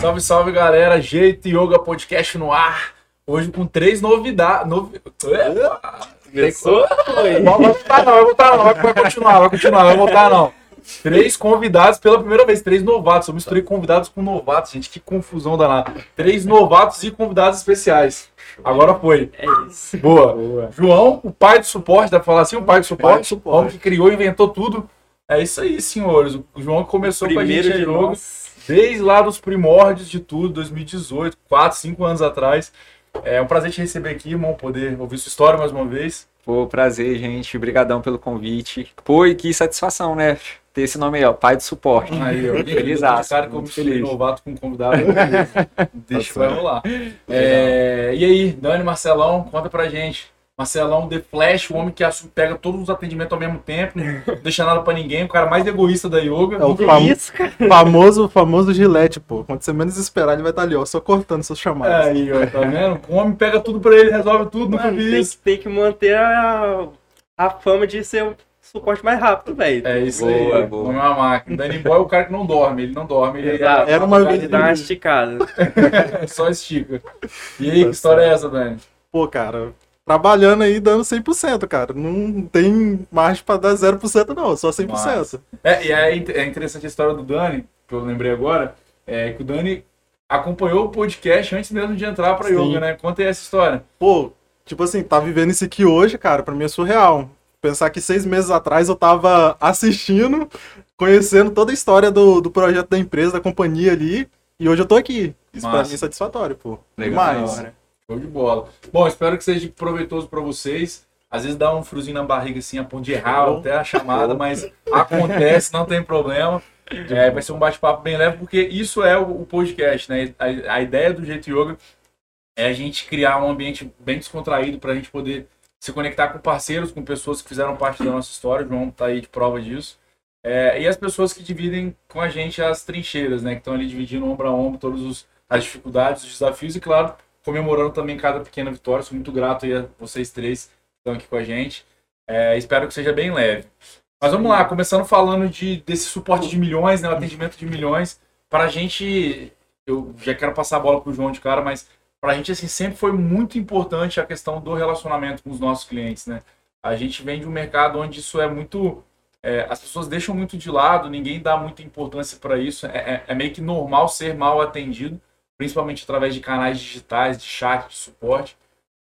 Salve, salve galera, Jeito Yoga Podcast no ar. Hoje com três novidades. Novi... Começou? Vai voltar não, vai voltar não, vai continuar, vai continuar, vai voltar não. Três convidados pela primeira vez, três novatos. Eu misturei convidados com novatos, gente, que confusão danada. Três novatos e convidados especiais. Agora foi. É isso. Boa. Boa. João, o pai do suporte, dá pra falar assim? O pai do suporte? O homem que criou e inventou tudo. É isso aí, senhores. O João começou com a gente Primeiro de de novo. nós. Desde lá dos primórdios de tudo, 2018, 4, 5 anos atrás. É um prazer te receber aqui, irmão, poder ouvir sua história mais uma vez. Pô, prazer, gente. Obrigadão pelo convite. Pô, e que satisfação, né? Ter esse nome aí, ó, pai do suporte. Aí, ó, Feliz cara que eu me feliz. feliz. novato com convidado. Deixa que vai rolar. É, e aí, Dani, Marcelão, conta pra gente. Marcelão, The Flash, o homem que assume- pega todos os atendimentos ao mesmo tempo, não deixa nada pra ninguém, o cara mais egoísta da yoga. É o isso, cara? famoso, famoso gilete, pô. Quando você menos esperar, ele vai estar ali, ó, só cortando seus chamados. Aí, ó, tá vendo? O homem pega tudo pra ele, resolve tudo, Mano, vi tem, isso. tem que manter a, a fama de ser o suporte mais rápido, velho. É isso Boa, aí, boa. o homem é uma máquina. Danny Boy é o cara que não dorme, ele não dorme, ele Exato. Era uma vez Ele dá uma esticada. só estica. E aí, que história é essa, Dani? Pô, cara, trabalhando aí dando 100%, cara. Não tem margem pra dar 0% não, só 100%. Massa. É, e é, é interessante a história do Dani, que eu lembrei agora, é que o Dani acompanhou o podcast antes mesmo de entrar pra Sim. yoga, né? Conta aí essa história. Pô, tipo assim, tá vivendo isso aqui hoje, cara, pra mim é surreal. Pensar que seis meses atrás eu tava assistindo, conhecendo toda a história do, do projeto da empresa, da companhia ali, e hoje eu tô aqui. Isso pra Massa. mim é satisfatório, pô. Legal. Demais. Show de bola. Bom, espero que seja proveitoso pra vocês. Às vezes dá um friozinho na barriga assim, a ponto de errar Show. até a chamada, mas acontece, não tem problema. É, vai ser um bate-papo bem leve, porque isso é o, podcast, né? A, a ideia do Jeito Yoga é a gente criar um ambiente bem descontraído para a gente poder se conectar com parceiros, com pessoas que fizeram parte da nossa história. O João tá aí de prova disso. É, e as pessoas que dividem com a gente as trincheiras, né? Que estão ali dividindo ombro a ombro todas as dificuldades, os desafios e, claro, comemorando também cada pequena vitória. Sou muito grato aí a vocês três que estão aqui com a gente. É, espero que seja bem leve. Mas vamos lá, começando falando de, desse suporte de milhões, né, o atendimento de milhões. Para a gente, eu já quero passar a bola para o João de cara, mas para a gente assim, sempre foi muito importante a questão do relacionamento com os nossos clientes. Né? A gente vem de um mercado onde isso é muito. é, as pessoas deixam muito de lado, ninguém dá muita importância para isso. É, é- é meio que normal ser mal atendido, principalmente através de canais digitais, de chat, de suporte.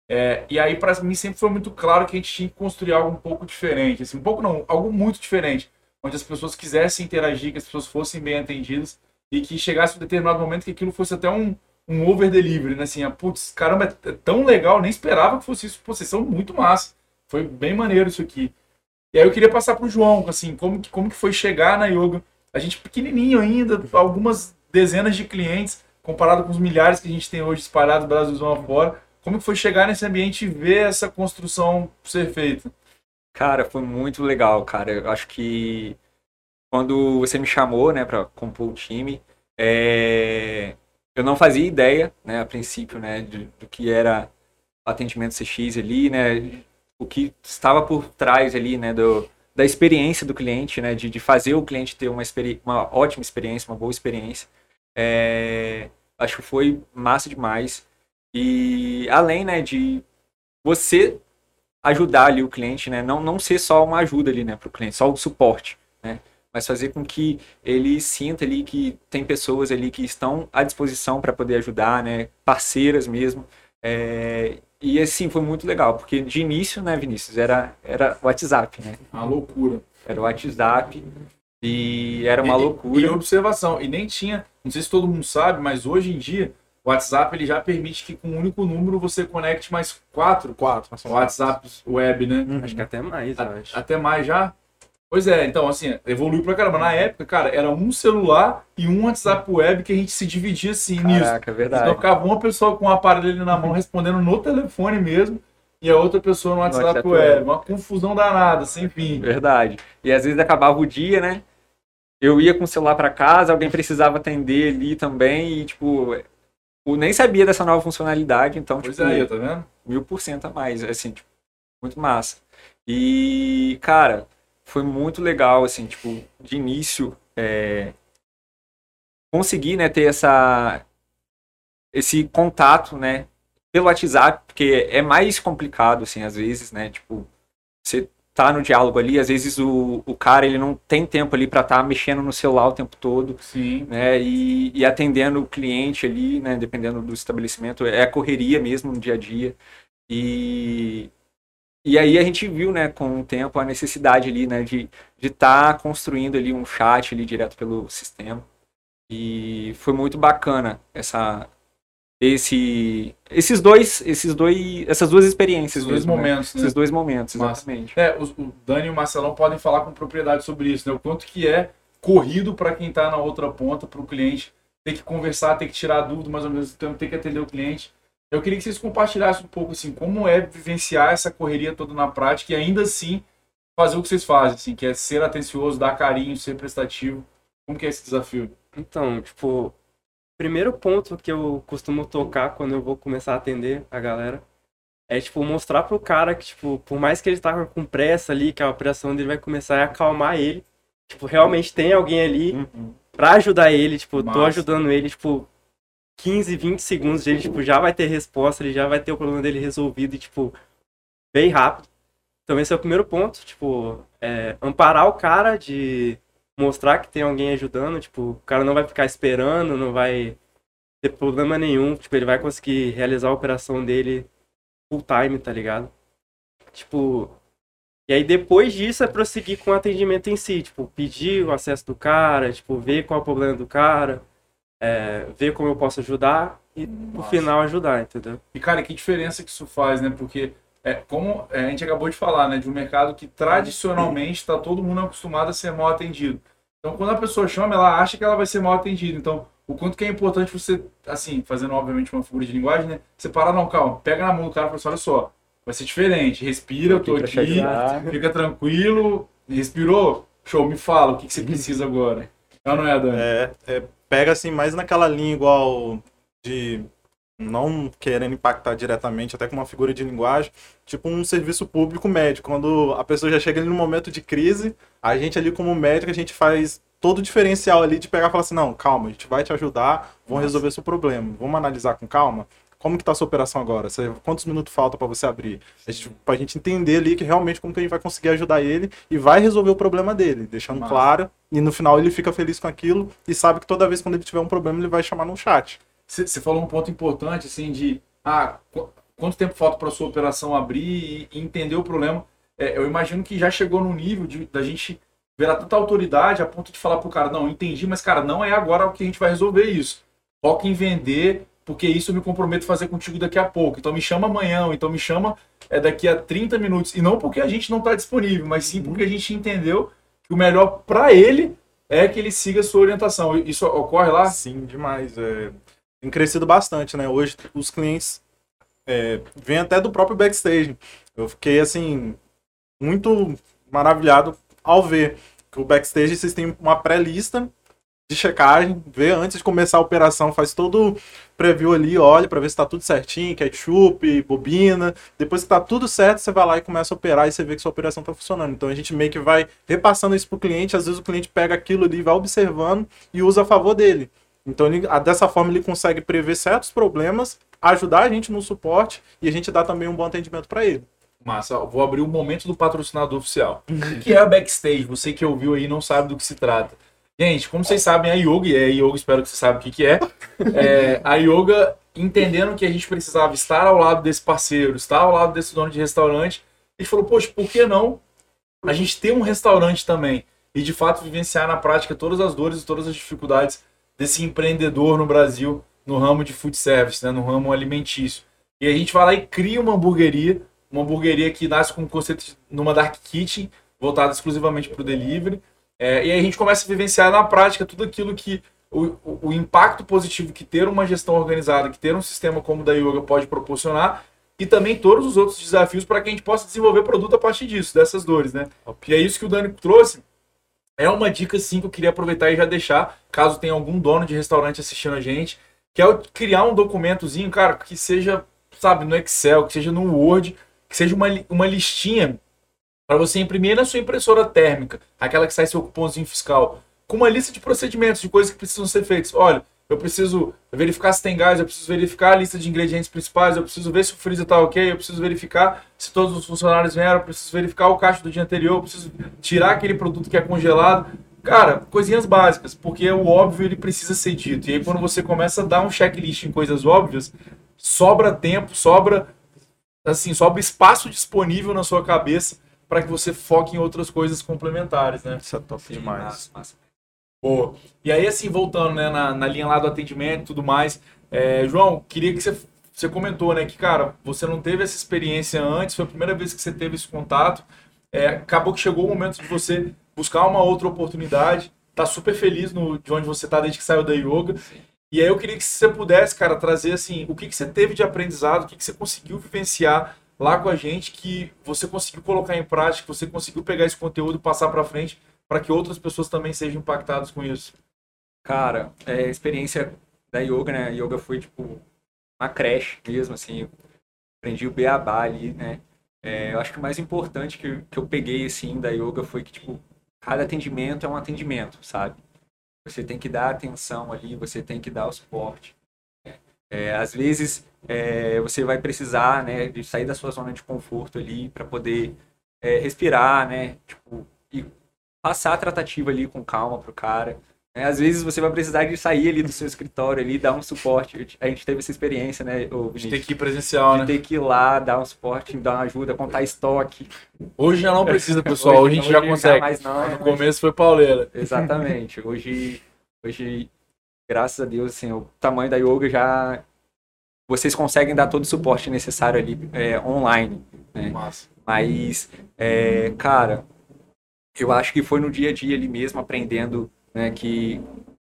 É, e aí, para mim, sempre foi muito claro que a gente tinha que construir algo um pouco diferente. Assim, um pouco não, algo muito diferente. Onde as pessoas quisessem interagir, que as pessoas fossem bem atendidas e que chegasse um determinado momento que aquilo fosse até um, um over delivery, né? Assim, ah, putz, caramba, é tão legal, nem esperava que fosse isso. Pô, vocês são muito massa. Foi bem maneiro isso aqui. E aí eu queria passar pro João, assim, como como que foi chegar na yoga? A gente pequenininho ainda, algumas dezenas de clientes, comparado com os milhares que a gente tem hoje espalhados Brasilzão afora. Como foi chegar nesse ambiente e ver essa construção ser feita? Cara, foi muito legal, cara. Eu acho que quando você me chamou, né, pra compor o time, é, eu não fazia ideia, né, a princípio, né, de- do que era atendimento CX ali, né, o que estava por trás ali, né, do, da experiência do cliente, né, de, de fazer o cliente ter uma, experi- uma ótima experiência, uma boa experiência. É, acho que foi massa demais. E além, né, de você ajudar ali o cliente, né? Não, não ser só uma ajuda ali, né, para o cliente, só o suporte, né? Mas fazer com que ele sinta ali que tem pessoas ali que estão à disposição para poder ajudar, né? Parceiras mesmo. É, E assim, foi muito legal, porque de início, né, Vinícius, era, era WhatsApp, né? Uma loucura. Era o WhatsApp e era uma E- loucura. E observação, e nem tinha, não sei se todo mundo sabe, mas hoje em dia o WhatsApp ele já permite que com um único número você conecte mais quatro Quatro. WhatsApps web, né? Uhum. Acho que até mais, eu acho. Até mais já. Pois é, então assim, evoluiu pra caramba. Na época, cara, era um celular e um WhatsApp web que a gente se dividia assim nisso. Caraca, é Então verdade. ficava uma pessoa com o aparelho ali na mão respondendo no telefone mesmo e a outra pessoa no WhatsApp, WhatsApp web. web. Uma confusão danada, sem fim. Verdade. E às vezes acabava o dia, né? Eu ia com o celular para casa, alguém precisava atender ali também e, tipo, eu nem sabia dessa nova funcionalidade, então, Pois tipo, é, aí, tá vendo? mil por cento a mais, assim, tipo, muito massa. E, cara, foi muito legal, assim, tipo, de início, é, conseguir, né, ter essa esse contato, né, pelo WhatsApp, porque é mais complicado, assim, às vezes, né, tipo, você tá no diálogo ali, às vezes o, o cara, ele não tem tempo ali para estar tá mexendo no celular o tempo todo, Sim. né, e, e atendendo o cliente ali, né, dependendo do estabelecimento, é a correria mesmo no dia a dia, e, e aí a gente viu, né, com o tempo, a necessidade ali, né, de estar tá construindo ali um chat ali direto pelo sistema. E foi muito bacana essa esse esses dois esses dois essas duas experiências esses dois mesmo, né? momentos né? esses dois momentos Massa. exatamente é, o, o Dani e o Marcelão podem falar com propriedade sobre isso né o quanto que é corrido para quem está na outra ponta para o cliente ter que conversar ter que tirar dúvida mas ao mesmo tempo ter que atender o cliente eu queria que vocês compartilhassem um pouco assim como é vivenciar essa correria toda na prática e ainda assim fazer o que vocês fazem assim que é ser atencioso dar carinho ser prestativo como que é esse desafio Então, tipo, primeiro ponto que eu costumo tocar quando eu vou começar a atender a galera é, tipo, mostrar pro cara que, tipo, por mais que ele tá com pressa ali, que a operação dele vai começar a acalmar ele, tipo, realmente tem alguém ali Uhum. pra ajudar ele, tipo, tô Massa. ajudando ele, tipo, 15, 20 segundos, ele, tipo, já vai ter resposta, ele já vai ter o problema dele resolvido e, tipo, bem rápido. Então esse é o primeiro ponto, tipo, é, amparar o cara de mostrar que tem alguém ajudando, tipo, o cara não vai ficar esperando, não vai ter problema nenhum, tipo, ele vai conseguir realizar a operação dele full time, tá ligado? Tipo, e aí depois disso é prosseguir com o atendimento em si, tipo, pedir o acesso do cara, tipo, ver qual é o problema do cara, é, ver como eu posso ajudar e no final ajudar, entendeu? E, cara, que diferença que isso faz, né? Porque, é, como a gente acabou de falar, né? De um mercado que tradicionalmente está todo mundo acostumado a ser mal atendido. Então, quando a pessoa chama, ela acha que ela vai ser mal atendida. Então, o quanto que é importante você, assim, fazendo obviamente uma figura de linguagem, né? Você parar, não, calma, pega na mão do cara e fala assim, olha só, vai ser diferente, respira, eu tô aqui, ajudar. fica tranquilo, respirou, show, me fala, o que, que você precisa agora. Não, não é, Dani? É, é, pega assim mais naquela linha igual de não querendo impactar diretamente, até com uma figura de linguagem, tipo um serviço público médico. Quando a pessoa já chega ali no momento de crise, a gente ali como médico, a gente faz todo o diferencial ali de pegar e falar assim, não, calma, a gente vai te ajudar, vamos Nossa. resolver seu problema, vamos analisar com calma. Como que tá a sua operação agora? Você- quantos minutos falta para você abrir? A gente, pra gente entender ali que realmente como que a gente vai conseguir ajudar ele e vai resolver o problema dele, deixando Massa. claro e no final ele fica feliz com aquilo e sabe que toda vez quando ele tiver um problema ele vai chamar no chat. Você falou um ponto importante, assim, de ah, qu- quanto tempo falta para sua operação abrir e, e entender o problema. É, eu imagino que já chegou no nível de, da gente ver tanta autoridade a ponto de falar pro cara, não, entendi, mas cara, não é agora que a gente vai resolver isso. Foca em vender, porque isso eu me comprometo a fazer contigo daqui a pouco. Então me chama amanhã, então me chama é, daqui a 30 minutos. E não porque a gente não está disponível, mas sim porque a gente entendeu que o melhor para ele é que ele siga a sua orientação. Isso ocorre lá? Sim, demais. É, tem crescido bastante, né? Hoje os clientes é, vêm até do próprio backstage. Eu fiquei assim muito maravilhado ao ver que o backstage vocês têm uma pré-lista de checagem, vê antes de começar a operação, faz todo o preview ali, olha para ver se tá tudo certinho, ketchup, bobina. Depois que tá tudo certo, você vai lá e começa a operar e você vê que sua operação tá funcionando. Então a gente meio que vai repassando isso pro cliente, às vezes o cliente pega aquilo ali, vai observando e usa a favor dele. Então ele, dessa forma ele consegue prever certos problemas, ajudar a gente no suporte e a gente dá também um bom atendimento para ele. Massa, vou abrir o momento do patrocinador oficial. Que é a Backstage? Você que ouviu aí não sabe do que se trata. Gente, como vocês sabem, a Yoga, e é Yoga, espero que você saiba o que, que é, é, a Yoga, entendendo que a gente precisava estar ao lado desse parceiro, estar ao lado desse dono de restaurante, gente falou, poxa, por que não a gente ter um restaurante também? E de fato vivenciar na prática todas as dores e todas as dificuldades desse empreendedor no Brasil, no ramo de food service, né, no ramo alimentício. E a gente vai lá e cria uma hamburgueria, uma hamburgueria que nasce com um conceito de- numa dark kitchen, voltada exclusivamente para o delivery. É, e aí a gente começa a vivenciar na prática tudo aquilo que o, o, o impacto positivo que ter uma gestão organizada, que ter um sistema como o da Yoga pode proporcionar, e também todos os outros desafios para que a gente possa desenvolver produto a partir disso, dessas dores, né? E é isso que o Dani trouxe. É uma dica sim que eu queria aproveitar e já deixar, caso tenha algum dono de restaurante assistindo a gente, que é criar um documentozinho, cara, que seja, sabe, no Excel, que seja no Word, que seja uma, uma listinha para você imprimir na sua impressora térmica, aquela que sai seu cupomzinho fiscal. com uma lista de procedimentos, de coisas que precisam ser feitas. Olha, eu preciso verificar se tem gás, eu preciso verificar a lista de ingredientes principais, eu preciso ver se o freezer está ok, eu preciso verificar se todos os funcionários vieram, eu preciso verificar o caixa do dia anterior, eu preciso tirar aquele produto que é congelado. Cara, coisinhas básicas, porque o óbvio ele precisa ser dito. E aí quando você começa a dar um checklist em coisas óbvias, sobra tempo, sobra assim, sobra espaço disponível na sua cabeça para que você foque em outras coisas complementares, né? Isso é top demais. Massa, massa. E aí, assim, voltando né, na, na linha lá do atendimento e tudo mais, é, João, queria que você, você comentou, né, que, cara, você não teve essa experiência antes, foi a primeira vez que você teve esse contato, é, acabou que chegou o momento de você buscar uma outra oportunidade, tá super feliz no, de onde você tá desde que saiu da yoga, e aí eu queria que você pudesse, cara, trazer, assim, o que, que você teve de aprendizado, o que, que você conseguiu vivenciar lá com a gente, que você conseguiu colocar em prática, você conseguiu pegar esse conteúdo passar para frente, para que outras pessoas também sejam impactadas com isso. Cara, é, a experiência da yoga, né? A yoga foi, tipo, uma creche mesmo, assim. Aprendi o beabá ali, né? É, eu acho que o mais importante que, que eu peguei, assim, da yoga foi que, tipo, cada atendimento é um atendimento, sabe? Você tem que dar atenção ali, você tem que dar o suporte. né? É, às vezes, é, você vai precisar, né, de sair da sua zona de conforto ali para poder é, respirar, né? Tipo, e passar a tratativa ali com calma pro cara. né? Às vezes você vai precisar de sair ali do seu escritório ali, dar um suporte. A gente teve essa experiência, né, gente Vinícius? tem que ir presencial, de né? ter que ir lá, dar um suporte, dar uma ajuda, contar estoque. Hoje já não precisa, pessoal. Hoje, a gente já consegue. mais não, No começo foi pauleira. Exatamente. Hoje, hoje, graças a Deus, assim, o tamanho da yoga já. Vocês conseguem dar todo o suporte necessário ali é, online. Né? Mas, é, cara, eu acho que foi no dia a dia ali mesmo, aprendendo né, que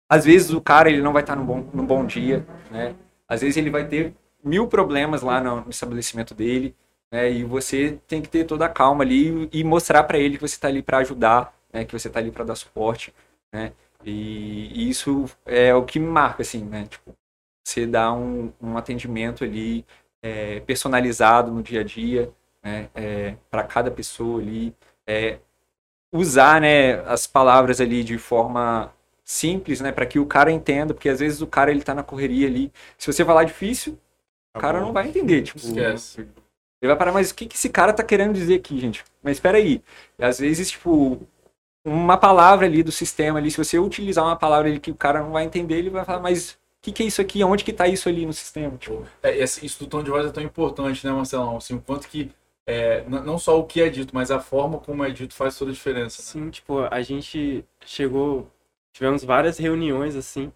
às vezes o cara ele não vai estar num bom, num bom dia, né? Às vezes ele vai ter mil problemas lá no, estabelecimento dele, né? E você tem que ter toda a calma ali e mostrar para ele que você está ali para ajudar, né? Que você está ali para dar suporte, né? E, isso é o que me marca, assim, né? Tipo, você dá um, um atendimento ali é, personalizado no dia a dia, né? para cada pessoa ali, é, usar, né, as palavras ali de forma simples, né, para que o cara entenda, porque às vezes o cara ele tá na correria ali. Se você falar difícil, o cara não vai entender, tipo, Esquece. ele vai parar, mas o que que esse cara tá querendo dizer aqui, gente? Mas espera aí. Às vezes, tipo, uma palavra ali do sistema ali, se você utilizar uma palavra ali que o cara não vai entender, ele vai falar, mas o que que é isso aqui? Onde que tá isso ali no sistema? Tipo, É, esse- isso do tom de voz é tão importante, né, Marcelão? Assim, o quanto que é, não só o que é dito, mas a forma como é dito faz toda a diferença. Né? Sim, tipo, a gente chegou, tivemos várias reuniões assim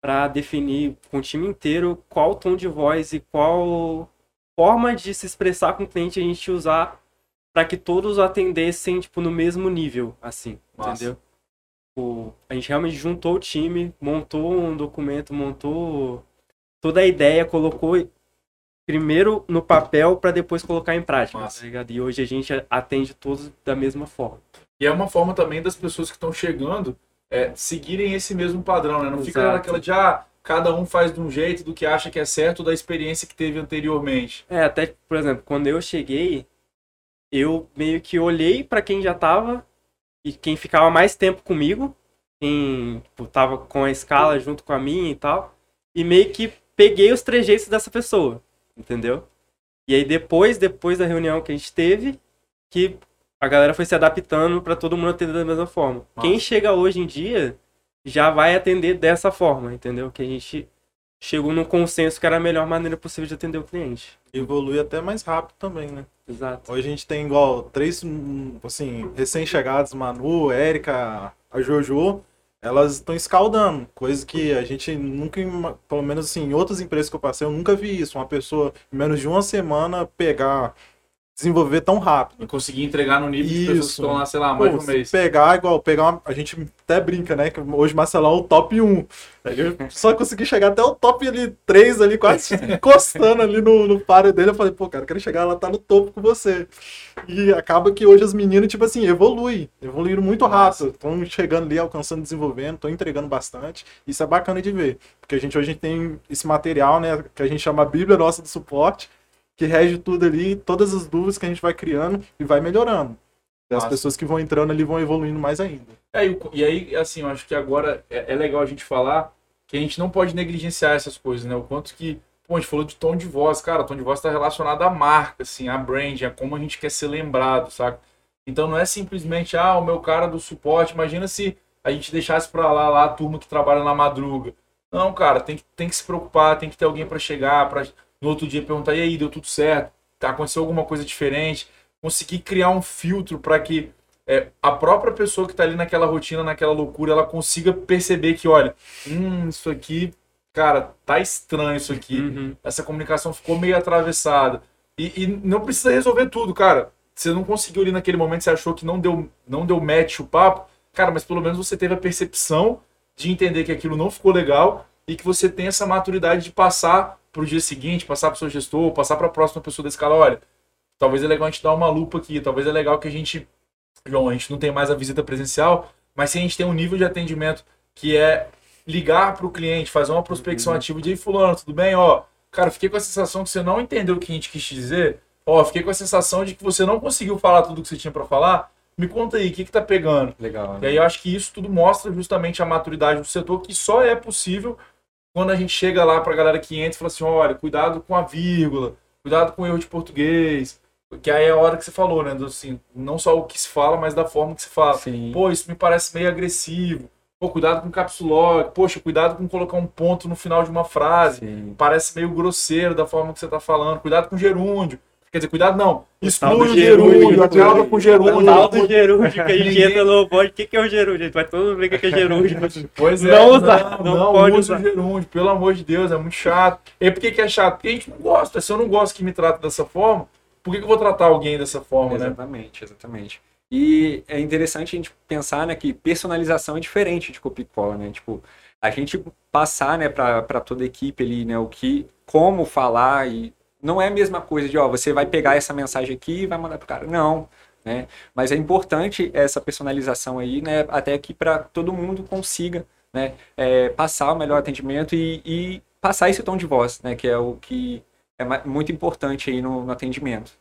para definir com o time inteiro qual tom de voz e qual forma de se expressar com o cliente a gente usar para que todos o atendessem tipo no mesmo nível, assim, entendeu? Tipo, a gente realmente juntou o time, montou um documento, montou toda a ideia, colocou primeiro no papel para depois colocar em prática, Massa. tá ligado? E hoje a gente atende todos da mesma forma. E é uma forma também das pessoas que estão chegando é, seguirem esse mesmo padrão, né? Não fica Exato. naquela de, ah, cada um faz de um jeito do que acha que é certo da experiência que teve anteriormente. É, até, por exemplo, quando eu cheguei, eu meio que olhei pra quem já tava e quem ficava mais tempo comigo, quem tipo, tava com a escala junto com a minha e tal, e meio que peguei os trejeitos dessa pessoa, entendeu? E aí depois, depois da reunião que a gente teve, que a galera foi se adaptando pra todo mundo atender da mesma forma. Massa. Quem chega hoje em dia já vai atender dessa forma, entendeu? Que a gente chegou num consenso que era a melhor maneira possível de atender o cliente. Evolui até mais rápido também, né? Exato. Hoje a gente tem igual três, hum, assim, recém-chegados, Manu, Érica, a Jojo, elas estão escaldando, coisa que a gente nunca, pelo menos assim, em outras empresas que eu passei, eu nunca vi isso, uma pessoa em menos de uma semana pegar, desenvolver tão rápido. E conseguir entregar no nível de pessoas que Isso. estão lá, sei lá, mais Pô, um mês. pegar igual, pegar uma, a gente até brinca, né, que hoje Marcelão é o top 1. Aí Eu só consegui chegar até o top ali 3 ali, quase encostando ali no, no páreo dele. Eu falei, pô, cara, eu quero chegar lá, tá no topo com você. E acaba que hoje as meninas, tipo assim, evoluem. Evoluíram muito rápido. Estão chegando ali, alcançando, desenvolvendo, estão entregando bastante. Isso é bacana de ver. Porque a gente hoje tem esse material, né, que a gente chama a Bíblia Nossa do Suporte, que rege tudo ali, todas as dúvidas que a gente vai criando e vai melhorando. E as pessoas que vão entrando ali vão evoluindo mais ainda. É, e, aí, assim, eu acho que agora é, é legal a gente falar que a gente não pode negligenciar essas coisas, né? O quanto que, pô, a gente falou de tom de voz, cara, o tom de voz está relacionado à marca, assim, à brand, a como a gente quer ser lembrado, saca? Então não é simplesmente, ah, o meu cara do suporte, imagina se a gente deixasse pra lá, lá a turma que trabalha na madruga. Não, cara, tem que, tem que se preocupar, tem que ter alguém pra chegar, para no outro dia perguntar, e aí, deu tudo certo? Tá, aconteceu alguma coisa diferente? Conseguir criar um filtro para que é, a própria pessoa que tá ali naquela rotina, naquela loucura, ela consiga perceber que, olha, hum, isso aqui, cara, tá estranho isso aqui. Uhum. Essa comunicação ficou meio atravessada. E, e não precisa resolver tudo, cara. Você não conseguiu ali naquele momento, você achou que não deu, não deu match o papo, cara, mas pelo menos você teve a percepção de entender que aquilo não ficou legal e que você tem essa maturidade de passar pro dia seguinte, passar pro seu gestor, passar para a próxima pessoa da escala, olha, talvez é legal a gente dar uma lupa aqui, talvez é legal que a gente, João, a gente não tem mais a visita presencial, mas se a gente tem um nível de atendimento que é ligar para o cliente, fazer uma prospecção ativa de "Ei, fulano, tudo bem? Ó, cara, fiquei com a sensação que você não entendeu o que a gente quis dizer. Ó, fiquei com a sensação de que você não conseguiu falar tudo que você tinha para falar. Me conta aí, o que que tá pegando? Legal. E né? aí eu acho que isso tudo mostra justamente a maturidade do setor, que só é possível quando a gente chega lá pra galera que entra e fala assim, olha, cuidado com a vírgula, cuidado com o erro de português. Que aí é a hora que você falou, né? Do, assim, não só o que se fala, mas da forma que se fala. Sim. Pô, isso me parece meio agressivo. Pô, cuidado com o caps lock. Poxa, cuidado com colocar um ponto no final de uma frase. Sim. Parece meio grosseiro da forma que você tá falando. Cuidado com gerúndio. Quer dizer, cuidado não. Exclui o gerúndio, acaba com o gerúndio. O tal do gerúndio, que a gente entra no bode. O que, que é o gerúndio? A gente vai todo mundo ver o que é gerúndio. Pois é, Não usar, não, não pode usar. o gerúndio, pelo amor de Deus, é muito chato. E por que, que é chato? Porque a gente não gosta. Se eu não gosto que me trate dessa forma, por que, que eu vou tratar alguém dessa forma, né? Exatamente, exatamente. E é interessante a gente pensar né, que personalização é diferente de copia e cola, né? Tipo, a gente passar né, para toda a equipe ali, né, o que, como falar e não é a mesma coisa de, ó, você vai pegar essa mensagem aqui e vai mandar pro cara. Não, né? Mas é importante essa personalização aí, né, até que para todo mundo consiga, né, é, passar o melhor atendimento e, e passar esse tom de voz, né, que é o que é muito importante aí no, no atendimento.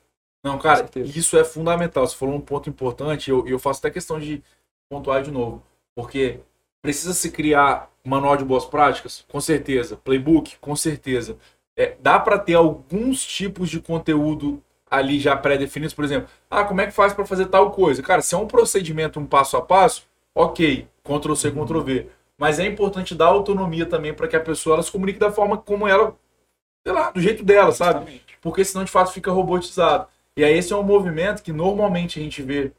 Não, cara, isso é fundamental. Você falou um ponto importante, e eu, eu faço até questão de pontuar de novo. Porque precisa se criar manual de boas práticas? Com certeza. Playbook? Com certeza. É, dá para ter alguns tipos de conteúdo ali já pré-definidos, por exemplo, ah, como é que faz para fazer tal coisa? Cara, se é um procedimento, um passo a passo, ok, Ctrl C, Ctrl V. Mas é importante dar autonomia também para que a pessoa ela se comunique da forma como ela, sei lá, do jeito dela, sabe? Justamente. porque senão de fato fica robotizado. E aí esse é um movimento que normalmente a gente vê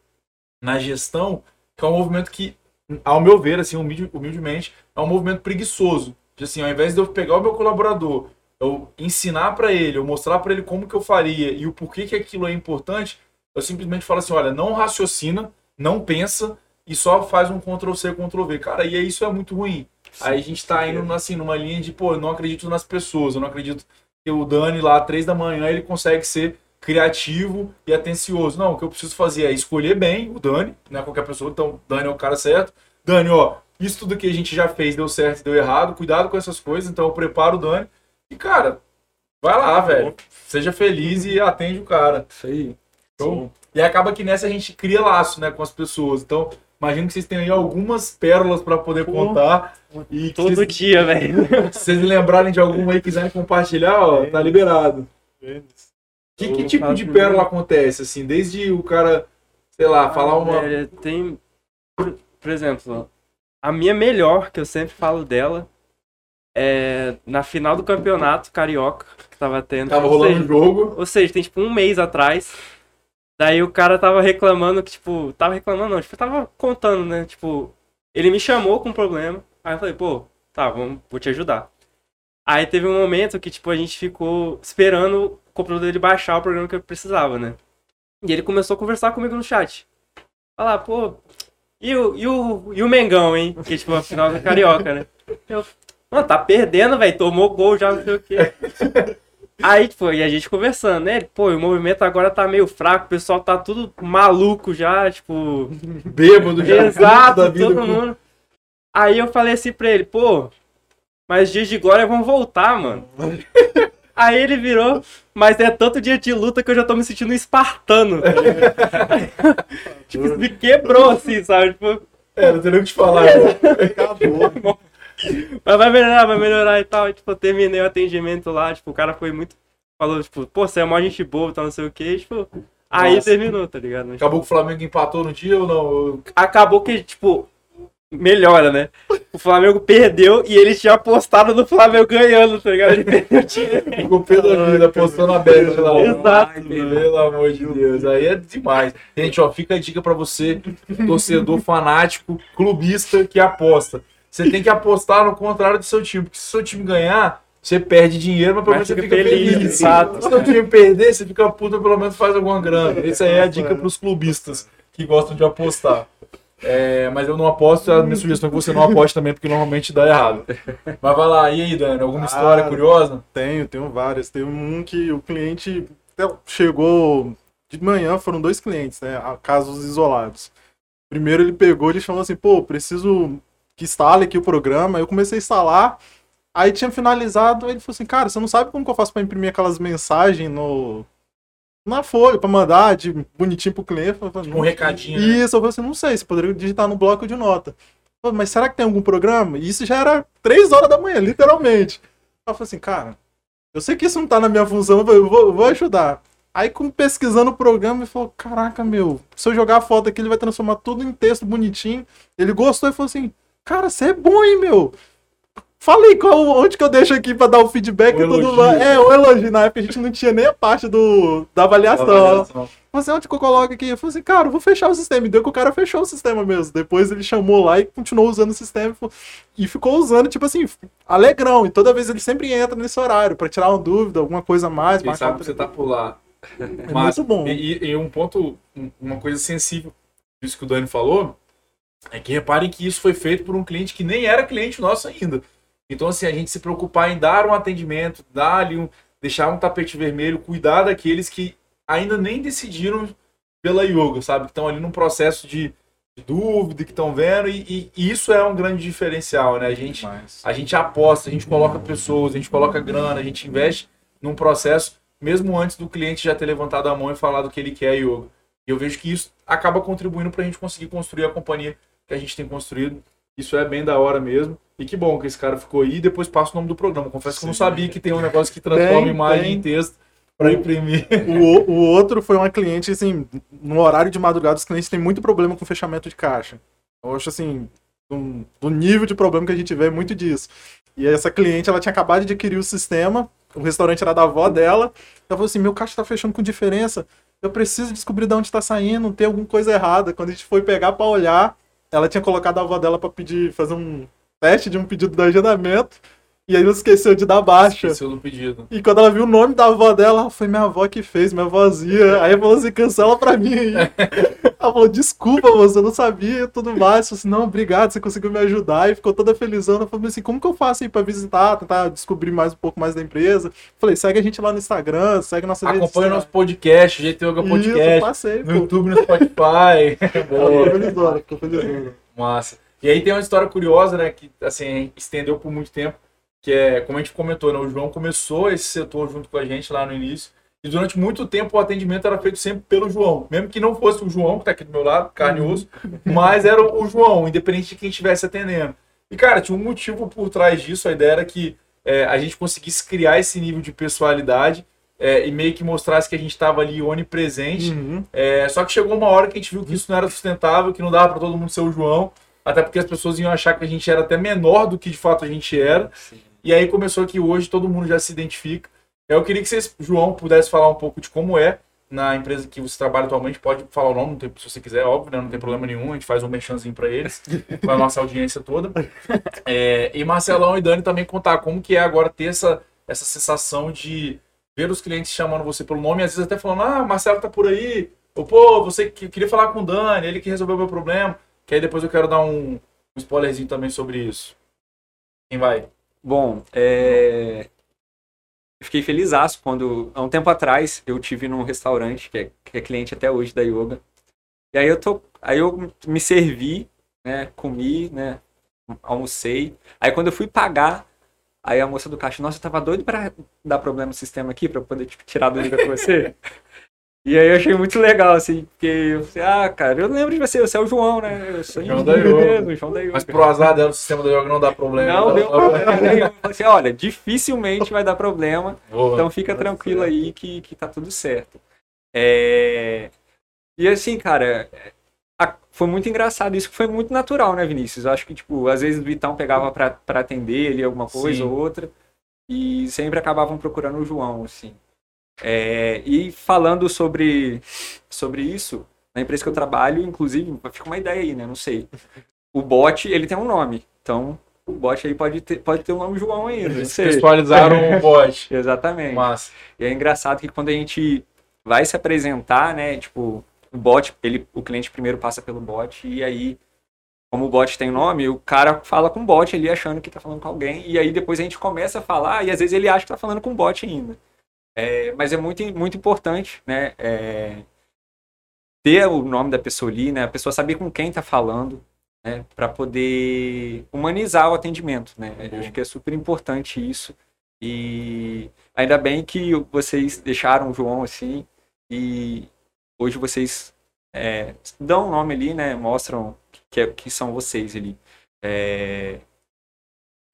na gestão, que é um movimento que, ao meu ver, assim, humilde- humildemente, é um movimento preguiçoso. De assim, ao invés de eu pegar o meu colaborador, eu ensinar para ele, eu mostrar para ele como que eu faria e o porquê que aquilo é importante, eu simplesmente falo assim, olha, não raciocina, não pensa e só faz um Ctrl C, Ctrl V. Cara, e isso é muito ruim. Aí a gente tá indo assim, numa linha de, pô, eu não acredito nas pessoas, eu não acredito que o Dani lá, três da manhã, ele consegue ser criativo e atencioso. Não, o que eu preciso fazer é escolher bem o Dani, não é qualquer pessoa, então Dani é o cara certo. Dani, ó, isso tudo que a gente já fez deu certo, deu errado, cuidado com essas coisas, então eu preparo o Dani. E, cara, vai lá, velho. Seja feliz e atende o cara. Isso aí. Show? E acaba que nessa a gente cria laço, né, com as pessoas. Então, imagino que vocês tenham aí algumas pérolas para poder Pô, contar. E que Todo vocês, dia, velho. se vocês lembrarem de alguma aí e quiserem compartilhar, ó, tá liberado. Que, que tipo de pérola acontece, assim? Desde o cara, sei lá, falar uma. Velho, tem. Por, por exemplo, a minha melhor, que eu sempre falo dela, é na final do campeonato carioca que tava tendo. Tava rolando seja, um jogo. Ou seja, tem tipo um mês atrás. Daí o cara tava reclamando que, tipo, tava reclamando não, tipo, tava contando, né? Tipo, ele me chamou com um problema. Aí eu falei, pô, tá, vamos, vou te ajudar. Aí teve um momento que, tipo, a gente ficou esperando o computador dele baixar o programa que eu precisava, né? E ele começou a conversar comigo no chat. Falar, pô, e o, e o, e o Mengão, hein? Que, tipo, a final do Carioca, né? Eu, mano, tá perdendo, velho, tomou gol já, não sei o quê. Aí, tipo, e a gente conversando, né? Ele, Pô, o movimento agora tá meio fraco, o pessoal tá tudo maluco já, tipo. Bêbado já. Exato, todo com- mundo. Aí eu falei assim pra ele, pô, mas os dias de glória vão voltar, mano. Aí ele virou, mas é tanto dia de luta que eu já tô me sentindo um espartano. Tipo, me quebrou assim, sabe? Tipo, É, não tem nem o que te falar. Acabou. Mas vai melhorar, vai melhorar e tal. E, tipo, eu terminei o atendimento lá, tipo, o cara foi muito. Falou, tipo, pô, você é mó gente boa, tal, não sei o que, e, tipo. Aí Nossa. terminou, tá ligado? Mas, Acabou que o Flamengo empatou no dia ou não? acabou que, tipo, melhora, né? O Flamengo perdeu e eles tinham apostado no Flamengo ganhando, tá ligado? Ele perdeu o dinheiro. Ficou pé da vida, apostando a bet lá. Exato, Ai, Pelo amor de Deus. Aí é demais. Gente, ó, fica a dica pra você, torcedor fanático, clubista que aposta. Você tem que apostar no contrário do seu time, porque se o seu time ganhar, você perde dinheiro, mas pelo menos você fica feliz, feliz. exato. Se o seu time perder, você fica puta, pelo menos faz alguma grana. Essa aí é a dica pros clubistas que gostam de apostar. É, mas eu não aposto, a minha sugestão é que você não aposte também, porque normalmente dá errado. Mas vai lá, e aí, Dani, alguma história Ah, curiosa? Tenho, tenho várias. Tem um que o cliente até chegou de manhã, foram dois clientes, né? Casos isolados. Primeiro ele pegou e falou assim, pô, preciso que instale aqui o programa. Eu comecei a instalar, aí tinha finalizado, ele falou assim, cara, você não sabe como que eu faço pra imprimir aquelas mensagens no. Na folha, pra mandar de bonitinho pro cliente. Falei, Um recadinho. né? Isso, eu falei assim, não sei, você poderia digitar no bloco de nota. Pô, Mas será que tem algum programa? E isso já era 3 horas da manhã, literalmente. Eu falei assim, cara, eu sei que isso não tá na minha função, eu vou, eu vou- eu vou ajudar. Aí, como pesquisando o programa, ele falou, caraca, meu, se eu jogar a foto aqui, ele vai transformar tudo em texto bonitinho. Ele gostou e falou assim, cara, você é bom, hein, meu? Falei qual, onde que eu deixo aqui pra dar o feedback O e tudo mais. É, o elogio. Na época a gente não tinha nem a parte do, da avaliação. Avaliação. Falei assim, onde que eu coloco aqui? Eu falei assim, cara, vou fechar o sistema. E deu que o cara fechou o sistema mesmo. Depois ele chamou lá e continuou usando o sistema. e ficou usando, tipo assim, alegrão. E toda vez ele sempre entra nesse horário pra tirar uma dúvida, alguma coisa a mais. Marcar sabe que você tá por lá. É Mas- muito bom. E, e um ponto, um- uma coisa sensível disso que o Dani falou, é que reparem que isso foi feito por um cliente que nem era cliente nosso ainda. Então, assim, a gente se preocupar em dar um atendimento, dar ali um, deixar um tapete vermelho, cuidar daqueles que ainda nem decidiram pela yoga, sabe? Que estão ali num processo de, de dúvida, que estão vendo, e, e- isso é um grande diferencial, né? A gente, a gente aposta, a gente coloca pessoas, a gente coloca grana, a gente investe num processo, mesmo antes do cliente já ter levantado a mão e falado que ele quer yoga. E eu vejo que isso acaba contribuindo para a gente conseguir construir a companhia que a gente tem construído. Isso é bem da hora mesmo. E que bom que esse cara ficou aí e depois passa o nome do programa. Confesso que eu não Sim. sabia que tem um negócio que transforma Tem, imagem tem. em texto para imprimir. O, o outro foi uma cliente, assim, no horário de madrugada, os clientes têm muito problema com fechamento de caixa. Eu acho, assim, do, do nível de problema que a gente vê é muito disso. E essa cliente, ela tinha acabado de adquirir o sistema, o restaurante era da avó dela, ela falou assim, meu caixa tá fechando com diferença, eu preciso descobrir de onde tá saindo, tem alguma coisa errada. Quando a gente foi pegar pra olhar, ela tinha colocado a avó dela pra pedir, fazer um teste de um pedido de agendamento, e aí não esqueceu de dar baixa. Esqueceu do pedido. E quando ela viu o nome da avó dela, foi minha avó que fez, minha avózinha. Aí falou assim, cancela pra mim aí. Ela falou, desculpa, moça, eu não sabia tudo mais. Eu falei assim, não, obrigado, você conseguiu me ajudar. E ficou toda felizona. Eu falei assim, como que eu faço aí pra visitar, tentar descobrir mais um pouco mais da empresa? Falei, segue a gente lá no Instagram, segue nossa Acompanha nosso podcast, GT Yoga Isso, Podcast, passei, no pô. YouTube, no Spotify. Ela Boa. ficou felizona, ficou felizona. Massa. E aí tem uma história curiosa, né, que assim, estendeu por muito tempo, que é, como a gente comentou, né, o João começou esse setor junto com a gente lá no início, e durante muito tempo o atendimento era feito sempre pelo João, mesmo que não fosse o João, que tá aqui do meu lado, carne e osso, mas era o João, independente de quem estivesse atendendo. E, cara, tinha um motivo por trás disso, a ideia era que é, a gente conseguisse criar esse nível de pessoalidade é, e meio que mostrasse que a gente estava ali onipresente, Uhum. é, só que chegou uma hora que a gente viu que isso não era sustentável, que não dava para todo mundo ser o João, até porque as pessoas iam achar que a gente era até menor do que de fato a gente era. E aí começou que hoje todo mundo já se identifica. Eu queria que vocês, João, pudesse falar um pouco de como é na empresa que você trabalha atualmente. Pode falar o nome, tem- se você quiser, óbvio, né? não tem problema nenhum. A gente faz um merchanzinho para eles, com a nossa audiência toda. É, e Marcelão e Dani também contar como que é agora ter essa, essa sensação de ver os clientes chamando você pelo nome, às vezes até falando, ah, Marcelo tá por aí, ou pô, você que queria falar com o Dani, ele que resolveu o meu problema, que aí depois eu quero dar um, um spoilerzinho também sobre isso. Quem vai? Bom, é... eu fiquei feliz quando, há um tempo atrás, eu tive num restaurante que é, que é cliente até hoje da Yoga. E aí eu tô, aí eu me servi, né, comi, né, almocei. Aí quando eu fui pagar, Aí a moça do caixa, nossa, eu tava doido pra dar problema no sistema aqui, pra poder tipo, tirar dúvida com você. E aí eu achei muito legal, assim, porque eu falei, ah, cara, eu lembro de você, você é o João, né? Eu sou João da Yoga. mesmo, João da Yoga. Mas pro azar dela, o sistema da yoga não dá problema. Não, Então, deu problema nenhum. Eu falei assim, olha, dificilmente vai dar problema, Boa. então fica tranquilo aí que, que tá tudo certo. É... E assim, cara, a- foi muito engraçado isso, foi muito natural, né, Vinícius? Eu acho que, tipo, às vezes o Vitão pegava pra, pra atender ali alguma coisa Sim. ou outra, e sempre acabavam procurando o João, assim. É, E falando sobre, sobre isso, na empresa que eu trabalho, inclusive, fica uma ideia aí, né, não sei. O bot, ele tem um nome, então o bot aí pode ter, pode ter o nome João ainda, não Eles sei. Pessoalizaram o bot. Exatamente. Massa. E é engraçado que quando a gente vai se apresentar, né, tipo, o bot, ele, o cliente primeiro passa pelo bot e aí, como o bot tem nome, o cara fala com o bot ali achando que tá falando com alguém e aí depois a gente começa a falar e às vezes ele acha que tá falando com o bot ainda. É, mas é muito, muito importante, né, é, ter o nome da pessoa ali, né, a pessoa saber com quem tá falando, né, para poder humanizar o atendimento, né. Eu acho que é super importante isso. E ainda bem que vocês deixaram o João assim e hoje vocês é, dão o nome ali, né? Mostram que, é- que são vocês ali. É,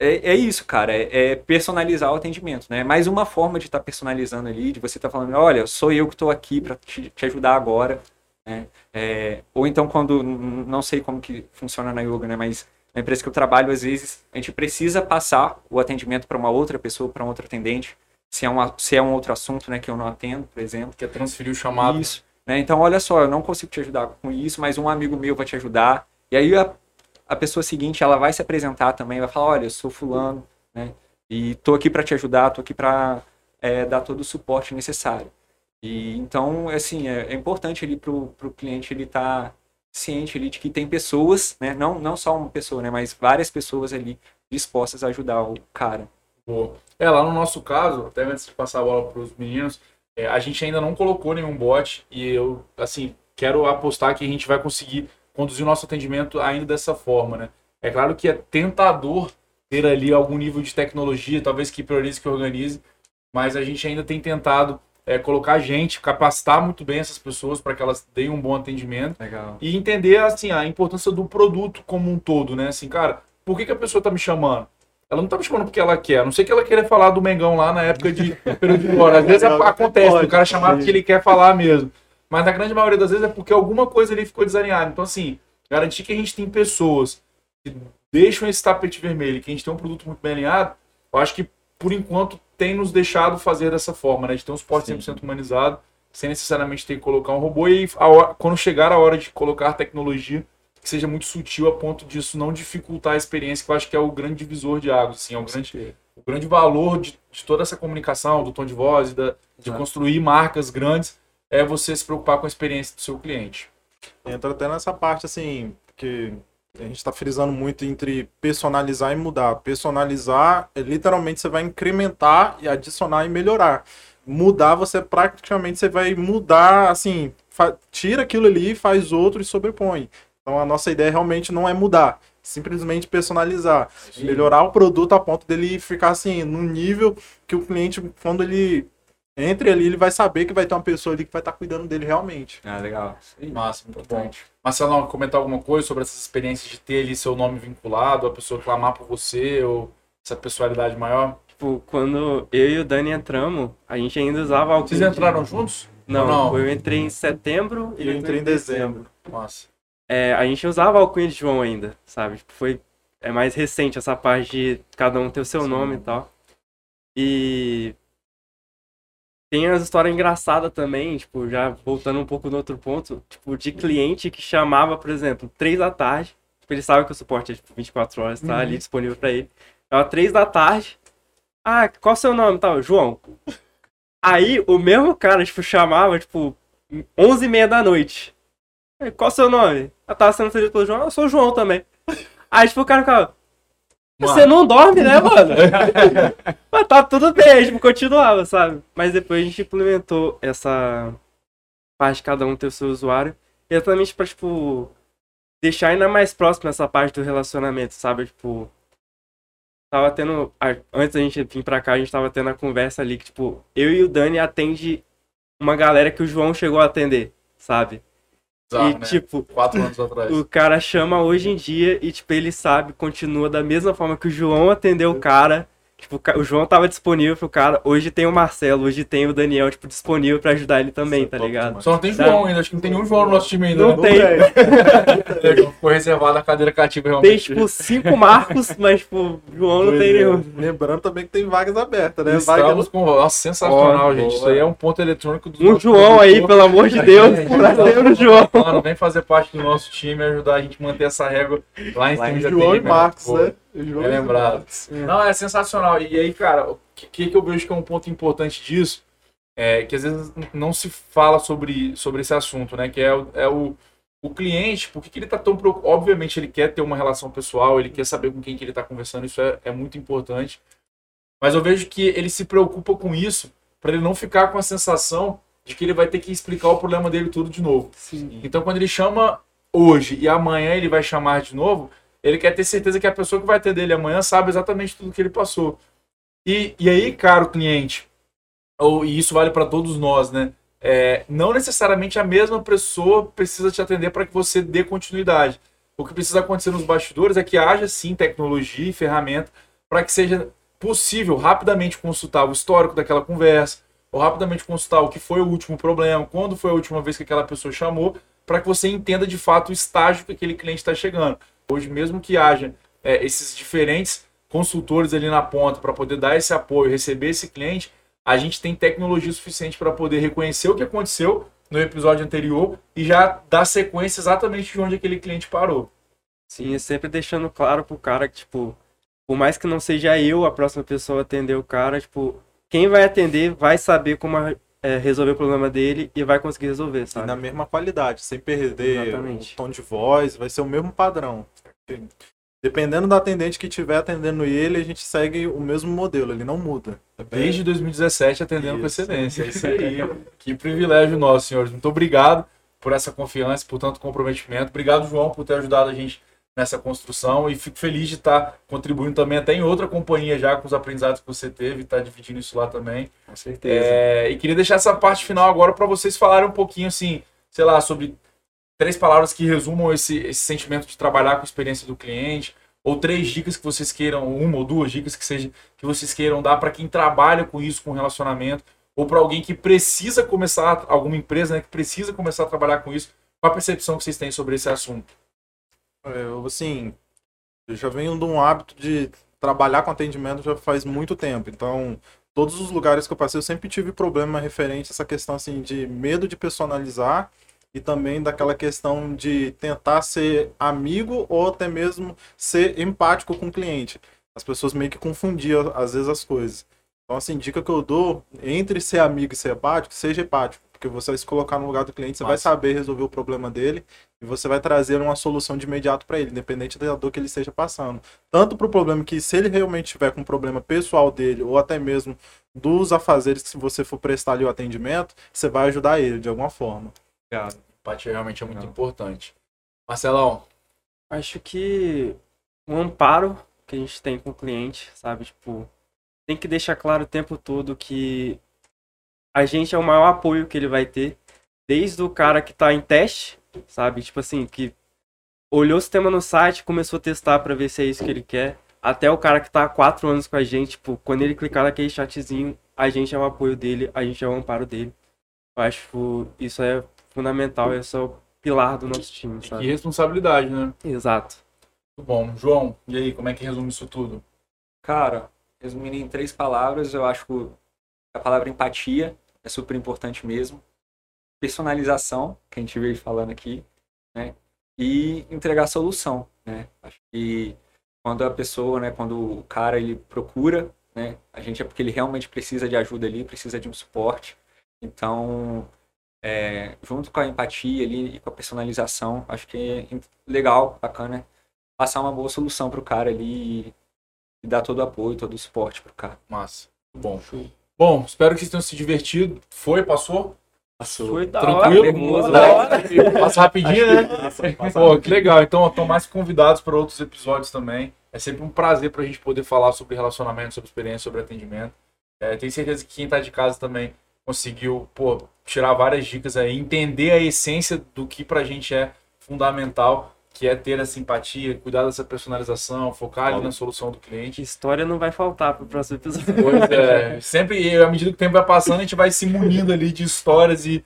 é, é isso, cara. É, é personalizar o atendimento, né? Mais uma forma de estar personalizando ali, de você estar falando, olha, sou eu que estou aqui para te, te ajudar agora. Né? É, ou então quando, não sei como que funciona na yoga, né? Mas na empresa que eu trabalho, às vezes a gente precisa passar o atendimento para uma outra pessoa, para um outro atendente, se é, uma, se é um outro assunto, né, que eu não atendo, por exemplo. Quer transferir o chamado. Isso. Né? Então, olha só, eu não consigo te ajudar com isso, mas um amigo meu vai te ajudar. E aí a, a pessoa seguinte, ela vai se apresentar também, vai falar, olha, eu sou fulano, né? E tô aqui para te ajudar, tô aqui para dar todo o suporte necessário. E então, assim, é, é importante ali pro, pro cliente ele estar ciente ali de que tem pessoas, né? Não, não só uma pessoa, né? Mas várias pessoas ali dispostas a ajudar o cara. Boa. É, lá no nosso caso, até antes de passar a bola para os meninos, é, a gente ainda não colocou nenhum bot e eu, assim, quero apostar que a gente vai conseguir conduzir o nosso atendimento ainda dessa forma, né? É claro que é tentador ter ali algum nível de tecnologia, talvez que priorize, que organize, mas a gente ainda tem tentado é, colocar gente, capacitar muito bem essas pessoas para que elas deem um bom atendimento Legal. e entender assim a importância do produto como um todo, né? Assim, cara, por que, que a pessoa tá me chamando? Ela não tá me chamando porque ela quer, a não sei que ela queira falar do Mengão lá na época de período de. Às vezes acontece, o cara chamar porque ele quer falar mesmo. Mas na grande maioria das vezes é porque alguma coisa ali ficou desalinhada. Então, assim, garantir que a gente tem pessoas que deixam esse tapete vermelho, que a gente tem um produto muito bem alinhado, eu acho que, por enquanto, tem nos deixado fazer dessa forma, né? De ter um suporte 100% humanizado, sem necessariamente ter que colocar um robô. E a hora- quando chegar a hora de colocar tecnologia, que seja muito sutil a ponto disso não dificultar a experiência, que eu acho que é o grande divisor de águas, assim, é o grande, o grande valor de, de toda essa comunicação, do tom de voz, da, de Exato. construir marcas grandes, é você se preocupar com a experiência do seu cliente. Entra até nessa parte, assim, que a gente está frisando muito entre personalizar e mudar. Personalizar, é, literalmente, você vai incrementar e adicionar e melhorar. Mudar, você praticamente você vai mudar, assim, tira aquilo ali, faz outro e sobrepõe. Então a nossa ideia realmente não é mudar, simplesmente personalizar, melhorar o produto a ponto dele ficar assim, num nível que o cliente, quando ele entre ali, ele vai saber que vai ter uma pessoa ali que vai estar cuidando dele realmente. Ah, legal. Massa, muito bom. Importante. Marcelão, comentar alguma coisa sobre essas experiências de ter ali seu nome vinculado, a pessoa clamar por você, ou essa pessoalidade maior? Tipo, quando eu e o Dani entramos, a gente ainda usava alcunha Vocês de- entraram juntos? Não, Não. eu entrei em setembro e E eu ele entrei em dezembro. Massa. É, a gente usava alcunha de João ainda, sabe? Tipo, Foi é mais recente essa parte de cada um ter o seu Sim. nome e tal. E tem as histórias engraçadas também, tipo, já voltando um pouco no outro ponto, tipo, de cliente que chamava, por exemplo, três da tarde, tipo, ele sabe que o suporte é tipo 24 horas, tá ali disponível pra ele. Era três da tarde. Ah, qual o seu nome? Tal, João. Aí o mesmo cara, tipo, chamava, tipo, 11 e meia da noite. Qual o seu nome? Eu tava sendo atendido pelo João, eu sou o João também. Aí, tipo, o cara ficava, você não dorme, né, mano? Mas tá tudo bem, tipo, continuava, sabe? Mas depois a gente implementou essa parte de cada um ter o seu usuário. Exatamente pra, tipo, deixar ainda mais próximo essa parte do relacionamento, sabe? Tipo, tava tendo. Antes da gente vir pra cá, a gente tava tendo a conversa ali que, tipo, eu e o Dani atende uma galera que o João chegou a atender, sabe? Bizarro, e, né? tipo, Quatro anos atrás. o cara chama hoje em dia e, tipo, ele sabe, continua da mesma forma que o João atendeu o cara. Tipo, o João tava disponível pro cara. Hoje tem o Marcelo, hoje tem o Daniel, tipo, disponível pra ajudar ele também, Isso é tá top ligado? demais. Só não tem Sabe? João ainda, acho que não tem nenhum João no nosso time ainda. Não né? tem. É, João Ficou reservado a cadeira cativa Tem, realmente. tipo, cinco Marcos, mas, tipo, João não tem nenhum. Lembrando também que tem vagas abertas, né? Vaga Estamos com. Nossa, sensacional, Ó, gente. boa. Isso aí é um ponto eletrônico do Um João aí, pelo amor de Deus, pra ser o João. Mano, vem fazer parte do nosso time e ajudar a gente a manter essa régua lá em cima João e. Marcos, né? E lembrado. Não, é sensacional. E aí, cara, o que, que eu vejo que é um ponto importante disso é que às vezes não se fala sobre, sobre esse assunto, né? Que é o, é o, o cliente, por que, que ele tá tão preocupado? Obviamente, ele quer ter uma relação pessoal, ele quer saber com quem que ele tá conversando, isso é, é muito importante. Mas eu vejo que ele se preocupa com isso para ele não ficar com a sensação de que ele vai ter que explicar o problema dele tudo de novo. Então, quando ele chama hoje e amanhã ele vai chamar de novo, ele quer ter certeza que a pessoa que vai atender ele amanhã sabe exatamente tudo que ele passou. E, e aí, caro cliente, ou, e isso vale para todos nós, né? É, não necessariamente a mesma pessoa precisa te atender para que você dê continuidade. O que precisa acontecer nos bastidores é que haja sim tecnologia e ferramenta para que seja possível rapidamente consultar o histórico daquela conversa, ou rapidamente consultar o que foi o último problema, quando foi a última vez que aquela pessoa chamou, para que você entenda de fato o estágio que aquele cliente está chegando. Hoje, mesmo que haja é, esses diferentes consultores ali na ponta para poder dar esse apoio, receber esse cliente, a gente tem tecnologia suficiente para poder reconhecer o que aconteceu no episódio anterior e já dar sequência exatamente de onde aquele cliente parou. Sim, e sempre deixando claro pro cara que, tipo, por mais que não seja eu a próxima pessoa a atender o cara, tipo, quem vai atender vai saber como é, resolver o problema dele e vai conseguir resolver, E sabe? na mesma qualidade, sem perder Exatamente. o tom de voz, vai ser o mesmo padrão. Dependendo do atendente que estiver atendendo ele, a gente segue o mesmo modelo, ele não muda. Desde 2017 atendendo com Isso. excelência. É isso aí. que privilégio nosso, senhores. Muito obrigado por essa confiança, por tanto comprometimento. Obrigado, João, por ter ajudado a gente nessa construção e fico feliz de estar contribuindo também até em outra companhia já com os aprendizados que você teve, estar dividindo isso lá também. Com certeza. É, e queria deixar essa parte final agora para vocês falarem um pouquinho, assim, sei lá, sobre três palavras que resumam esse, esse sentimento de trabalhar com a experiência do cliente, ou três dicas que vocês queiram, uma ou duas dicas que seja que vocês queiram dar para quem trabalha com isso, com relacionamento, ou para alguém que precisa começar, alguma empresa né, que precisa começar a trabalhar com isso. Qual a percepção que vocês têm sobre esse assunto? É, Eu, assim, eu já venho de um hábito de trabalhar com atendimento já faz muito tempo. Então, todos os lugares que eu passei, eu sempre tive problema referente a essa questão, assim, de medo de personalizar e também daquela questão de tentar ser amigo ou até mesmo ser empático com o cliente. As pessoas meio que confundiam, às vezes, as coisas. Então, assim, dica que eu dou, entre ser amigo e ser empático, seja empático. Porque você vai se colocar no lugar do cliente, você vai Massa. saber resolver o problema dele e você vai trazer uma solução de imediato para ele, independente da dor que ele esteja passando. Tanto para o problema que, se ele realmente tiver com um problema pessoal dele, ou até mesmo dos afazeres que se você for prestar ali o atendimento, você vai ajudar ele de alguma forma. Empatia realmente é muito Não. importante. Marcelão, Acho que o amparo que a gente tem com o cliente, sabe? Tipo, tem que deixar claro o tempo todo que a gente é o maior apoio que ele vai ter, desde o cara que tá em teste, sabe? Tipo assim, que olhou o sistema no site, começou a testar pra ver se é isso que ele quer, até o cara que tá há quatro anos com a gente, tipo, quando ele clicar naquele chatzinho, a gente é o apoio dele, a gente é o amparo dele. Eu acho que isso é fundamental, esse é o pilar do nosso time, que sabe? responsabilidade, né? Exato. Muito bom. João, e aí, como é que resume isso tudo? Cara, resumindo em três palavras, eu acho que a palavra empatia é super importante mesmo. Personalização, que a gente veio falando aqui, né? E entregar solução, né? Acho que quando a pessoa, né, quando o cara ele procura, né, a gente é porque ele realmente precisa de ajuda ali, precisa de um suporte. Então, é, junto com a empatia ali e com a personalização, acho que é legal, bacana, passar uma boa solução pro cara ali e e dar todo o apoio, todo o suporte pro cara. Massa. Muito bom. Bom, espero que vocês tenham se divertido. Foi, passou? Passou. Foi da Tranquilo? hora, Da hora. Passa rapidinho, né? Pô, que legal. Então, estão mais convidados para outros episódios também. É sempre um prazer para a gente poder falar sobre relacionamento, sobre experiência, sobre atendimento. É, tenho certeza que quem está de casa também conseguiu pô, tirar várias dicas aí, entender a essência do que para a gente é fundamental, que é ter a simpatia, cuidar dessa personalização, focar ali na solução do cliente. História não vai faltar para o próximo episódio. Pois é, sempre, à medida que o tempo vai passando, a gente vai se munindo ali de histórias e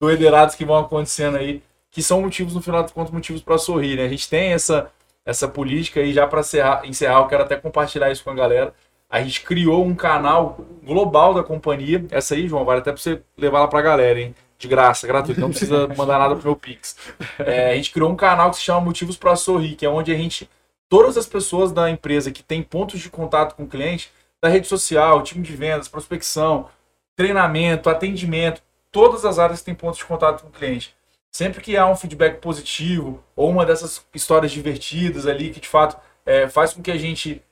doideirados que vão acontecendo aí, que são motivos, no final de contas, motivos para sorrir, né? A gente tem essa, essa política aí, já para encerrar, encerrar, eu quero até compartilhar isso com a galera. A gente criou um canal global da companhia. Essa aí, João, vale até para você levar lá para a galera, hein? De graça, gratuito, não precisa mandar nada pro meu Pix. É, a gente criou um canal que se chama Motivos para Sorrir, que é onde a gente, todas as pessoas da empresa que tem pontos de contato com o cliente, da rede social, time de vendas, prospecção, treinamento, atendimento, todas as áreas têm pontos de contato com o cliente. Sempre que há um feedback positivo ou uma dessas histórias divertidas ali que de fato é, faz com que a gente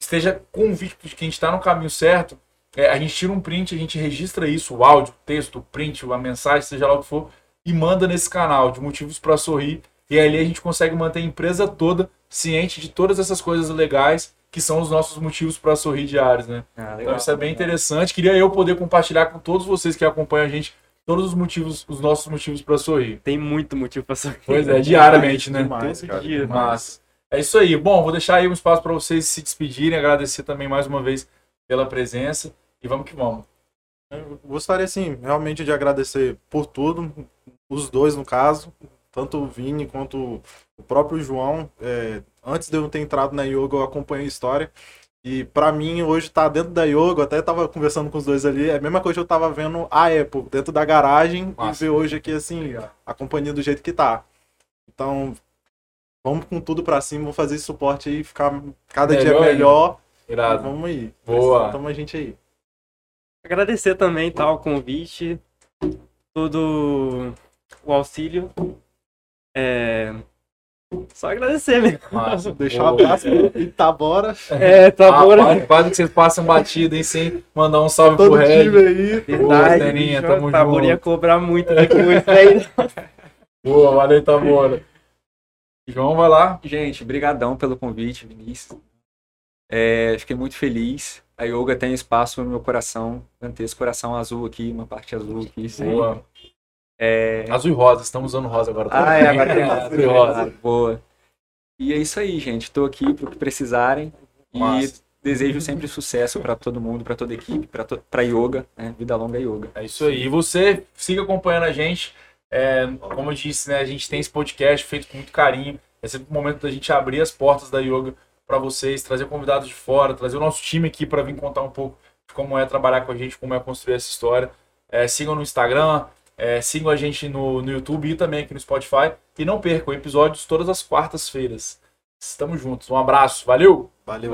esteja convicto de que a gente está no caminho certo, é, a gente tira um print, a gente registra isso, o áudio, o texto, o print, a mensagem, seja lá o que for, e manda nesse canal de motivos para sorrir. E ali a gente consegue manter a empresa toda ciente de todas essas coisas legais que são os nossos motivos para sorrir diários, né? Ah, legal, então isso é bem legal. interessante. Queria eu poder compartilhar com todos vocês que acompanham a gente todos os motivos, os nossos motivos para sorrir. Tem muito motivo para sorrir. Pois é, diariamente, né? Demais, Todo dia. Mas é isso aí. Bom, vou deixar aí um espaço para vocês se despedirem, agradecer também mais uma vez pela presença e vamos que vamos. Eu gostaria, assim, realmente de agradecer por tudo, os dois no caso, tanto o Vini quanto o próprio João. É, antes de eu ter entrado na yoga, eu acompanhei a história. E para mim, hoje tá dentro da yoga, até tava conversando com os dois ali, é a mesma coisa que eu tava vendo a Apple dentro da garagem Nossa. e ver hoje aqui, assim, a companhia do jeito que tá. Então, vamos com tudo para cima, vamos fazer esse suporte aí, ficar cada melhor dia melhor. Irado. Vamos aí. Boa. Tamo a gente aí. Agradecer também, tá, o convite, todo o auxílio. É... Só agradecer mesmo. Massa, deixar um abraço pro Itabora. É, Itabora. Ah, quase que vocês passam batido, hein, sem mandar um salve Todo pro Red. aí. Verdade, Teninha, tamo Itabora ia cobrar muito depois, aí. Boa, valeu, Itabora. João, vai lá. Gente, brigadão pelo convite, Vinícius. É, fiquei muito feliz. A yoga tem espaço no meu coração, esse coração azul aqui, uma parte azul aqui. Boa. É... Azul e rosa, estamos usando rosa agora. Ah, é, agora tem azul e rosa. Boa. E é isso aí, gente. Estou aqui para o que precisarem. Nossa. E desejo sempre sucesso para todo mundo, para toda a equipe, para to... yoga, né? Vida longa yoga. É isso aí. E você siga acompanhando a gente. É, como eu disse, né, a gente tem esse podcast feito com muito carinho. É sempre o momento da gente abrir as portas da yoga para vocês, trazer convidados de fora, trazer o nosso time aqui para vir contar um pouco de como é trabalhar com a gente, como é construir essa história. É, sigam no Instagram, é, sigam a gente no, no YouTube e também aqui no Spotify. E não percam episódios todas as quartas-feiras. Estamos juntos. Um abraço. Valeu! Valeu.